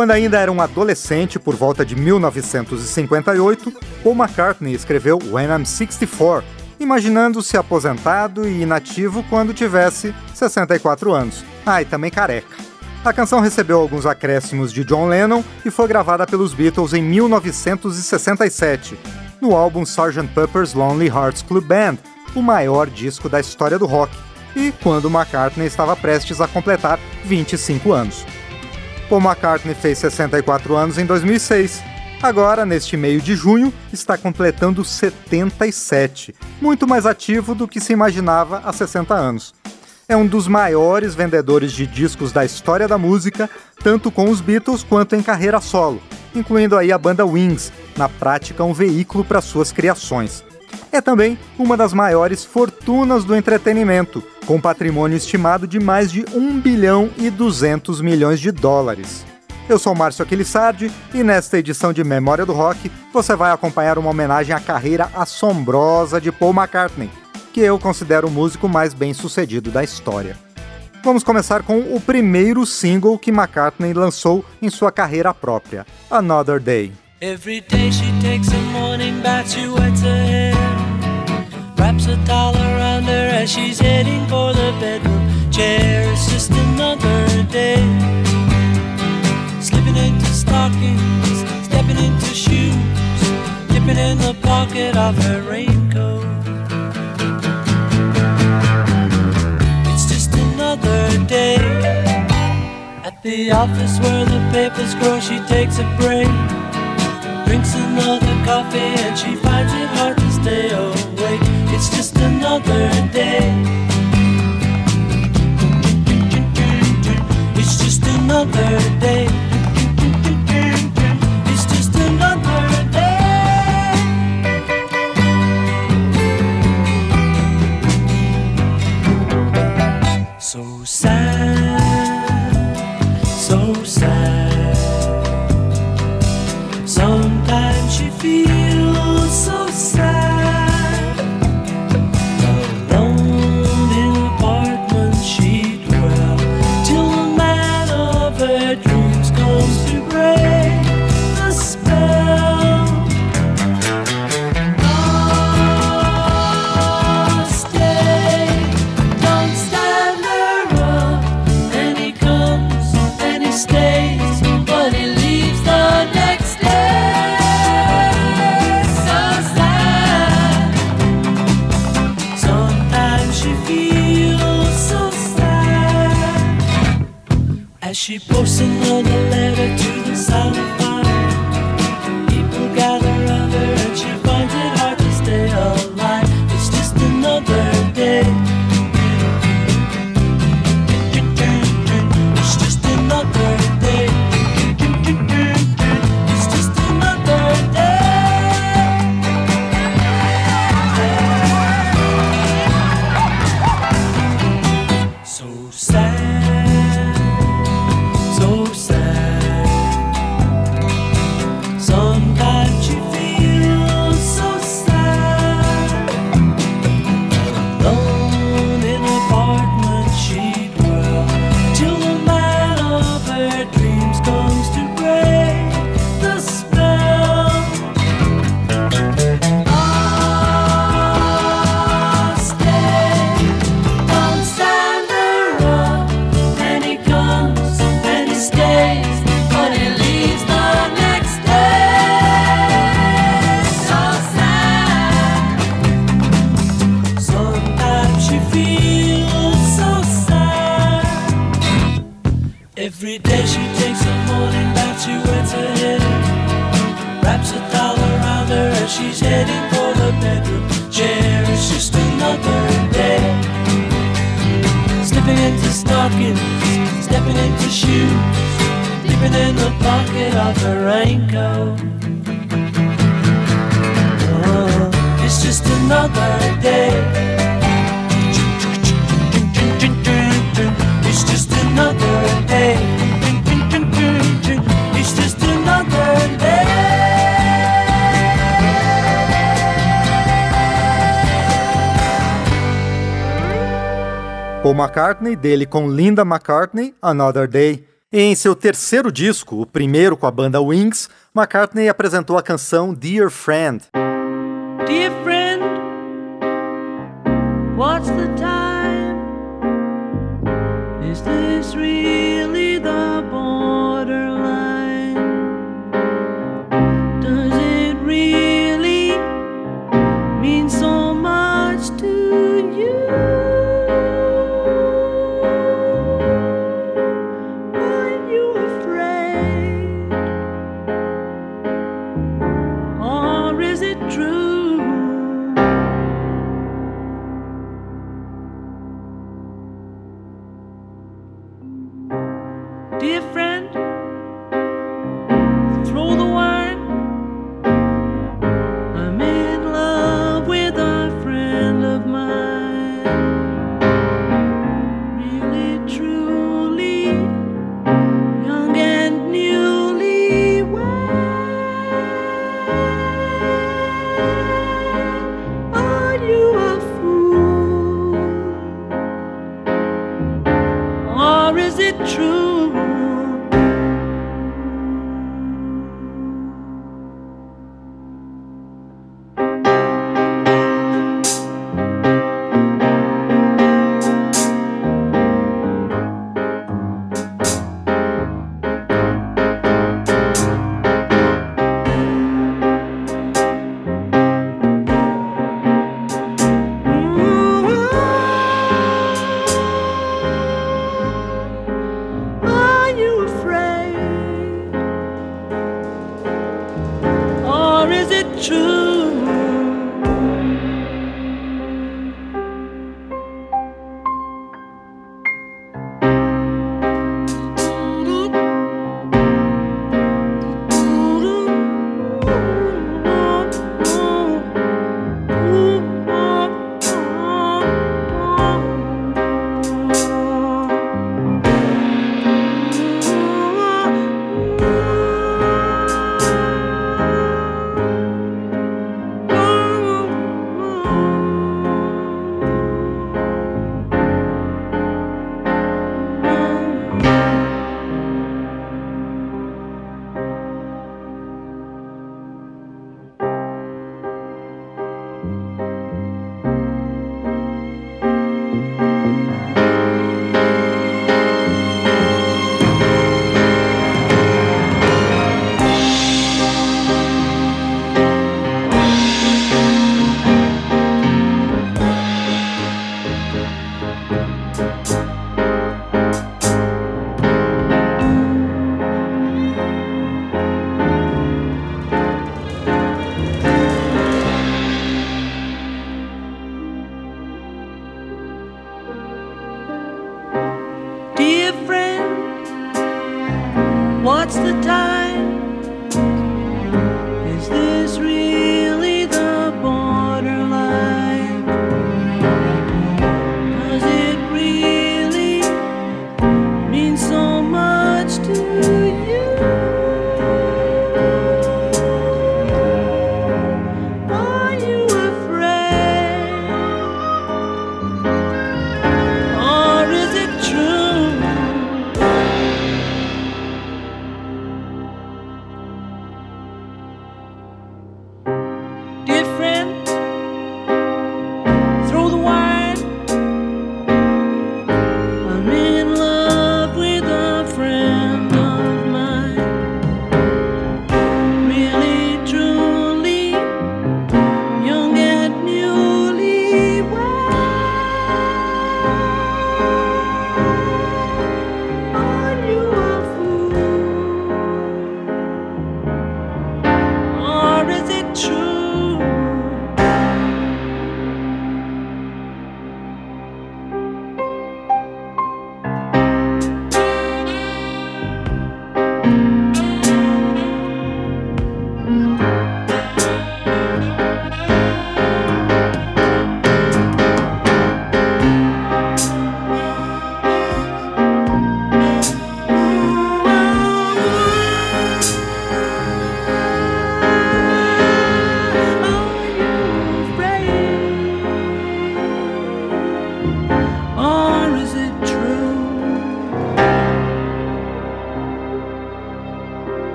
Quando ainda era um adolescente, por volta de 1958, Paul McCartney escreveu When I'm 64, imaginando-se aposentado e inativo quando tivesse 64 anos. Ah, e também careca. A canção recebeu alguns acréscimos de John Lennon e foi gravada pelos Beatles em 1967, no álbum Sgt. Pepper's Lonely Hearts Club Band, o maior disco da história do rock, e quando McCartney estava prestes a completar 25 anos. Paul McCartney fez 64 anos em 2006. Agora, neste meio de junho, está completando 77, muito mais ativo do que se imaginava há 60 anos. É um dos maiores vendedores de discos da história da música, tanto com os Beatles quanto em carreira solo, incluindo aí a banda Wings, na prática um veículo para suas criações. É também uma das maiores fortunas do entretenimento, com patrimônio estimado de mais de 1 bilhão e 200 milhões de dólares. Eu sou Márcio Aquilissardi e nesta edição de Memória do Rock você vai acompanhar uma homenagem à carreira assombrosa de Paul McCartney, que eu considero o músico mais bem sucedido da história. Vamos começar com o primeiro single que McCartney lançou em sua carreira própria, Another Day. Every day she takes a morning bath, she wets her hair. Wraps a towel around her as she's heading for the bedroom chair. It's just another day. Slipping into stockings, stepping into shoes, dipping in the pocket of her raincoat. It's just another day. At the office where the papers grow, she takes a break drinks another coffee and she finds it hard to stay awake. She posts another letter to the silent hidden in the pocket of her raincoat. Oh, it's just another day. It's just another day. Paul McCartney, dele com Linda McCartney, Another Day. Em seu terceiro disco, o primeiro com a banda Wings, McCartney apresentou a canção Dear Friend. Dear friend, what's the time? Is this really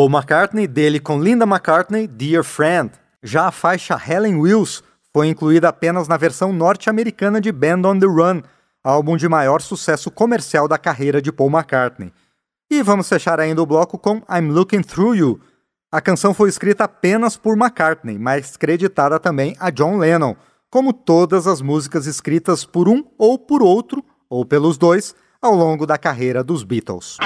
Paul McCartney, dele com Linda McCartney, Dear Friend. Já a faixa Helen Wills foi incluída apenas na versão norte-americana de Band on the Run, álbum de maior sucesso comercial da carreira de Paul McCartney. E vamos fechar ainda o bloco com I'm Looking Through You. A canção foi escrita apenas por McCartney, mas creditada também a John Lennon, como todas as músicas escritas por um ou por outro, ou pelos dois, ao longo da carreira dos Beatles.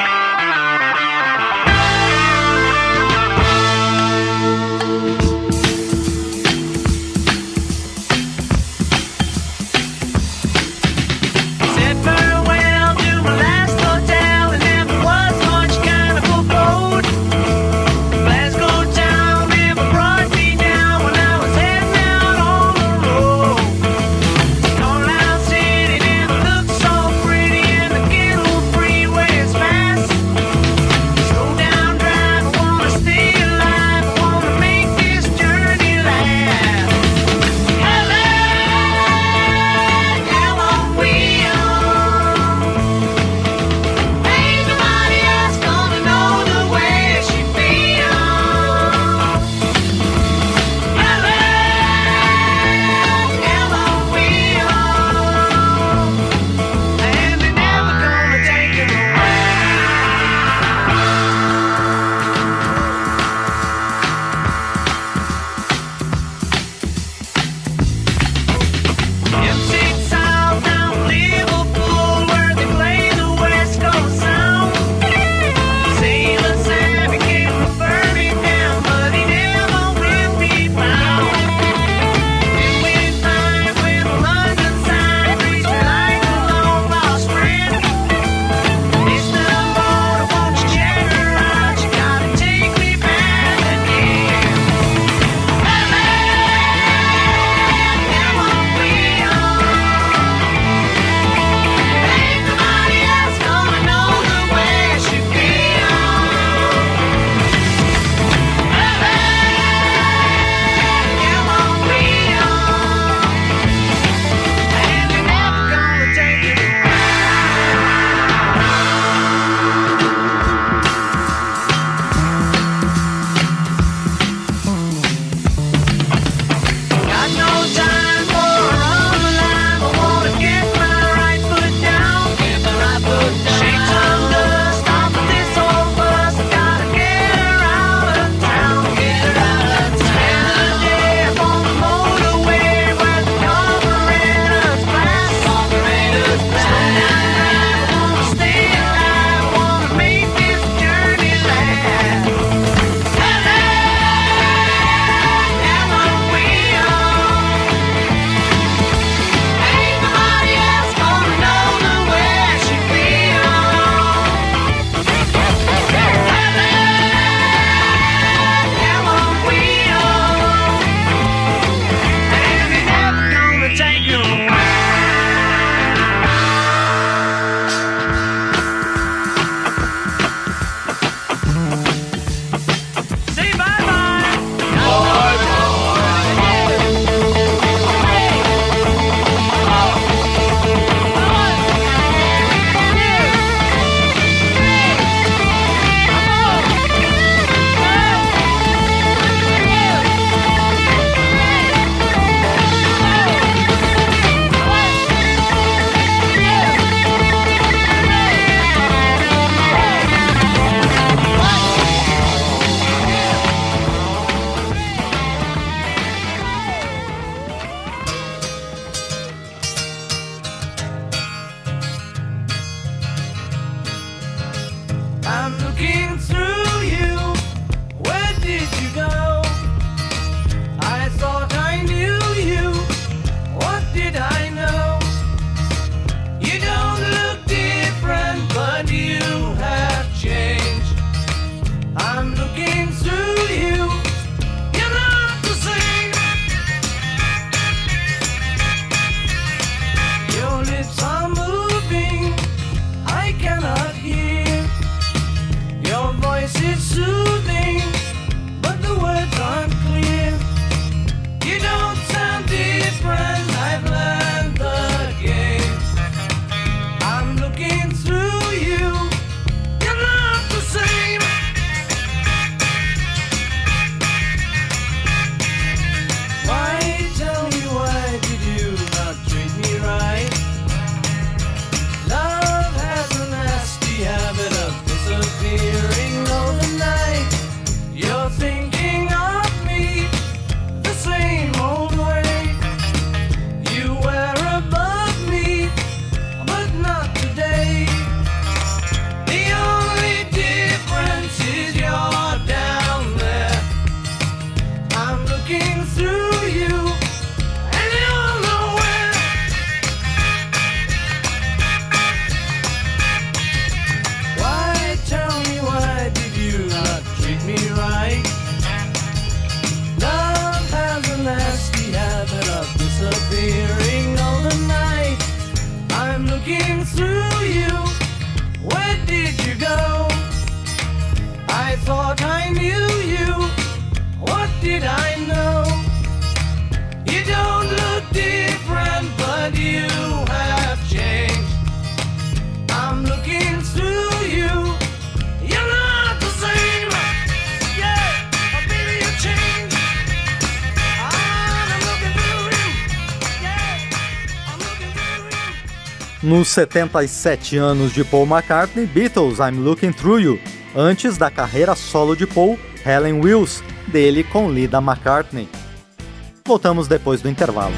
Nos 77 anos de Paul McCartney, Beatles I'm Looking Through You, antes da carreira solo de Paul, Helen Wills, dele com Lida McCartney. Voltamos depois do intervalo.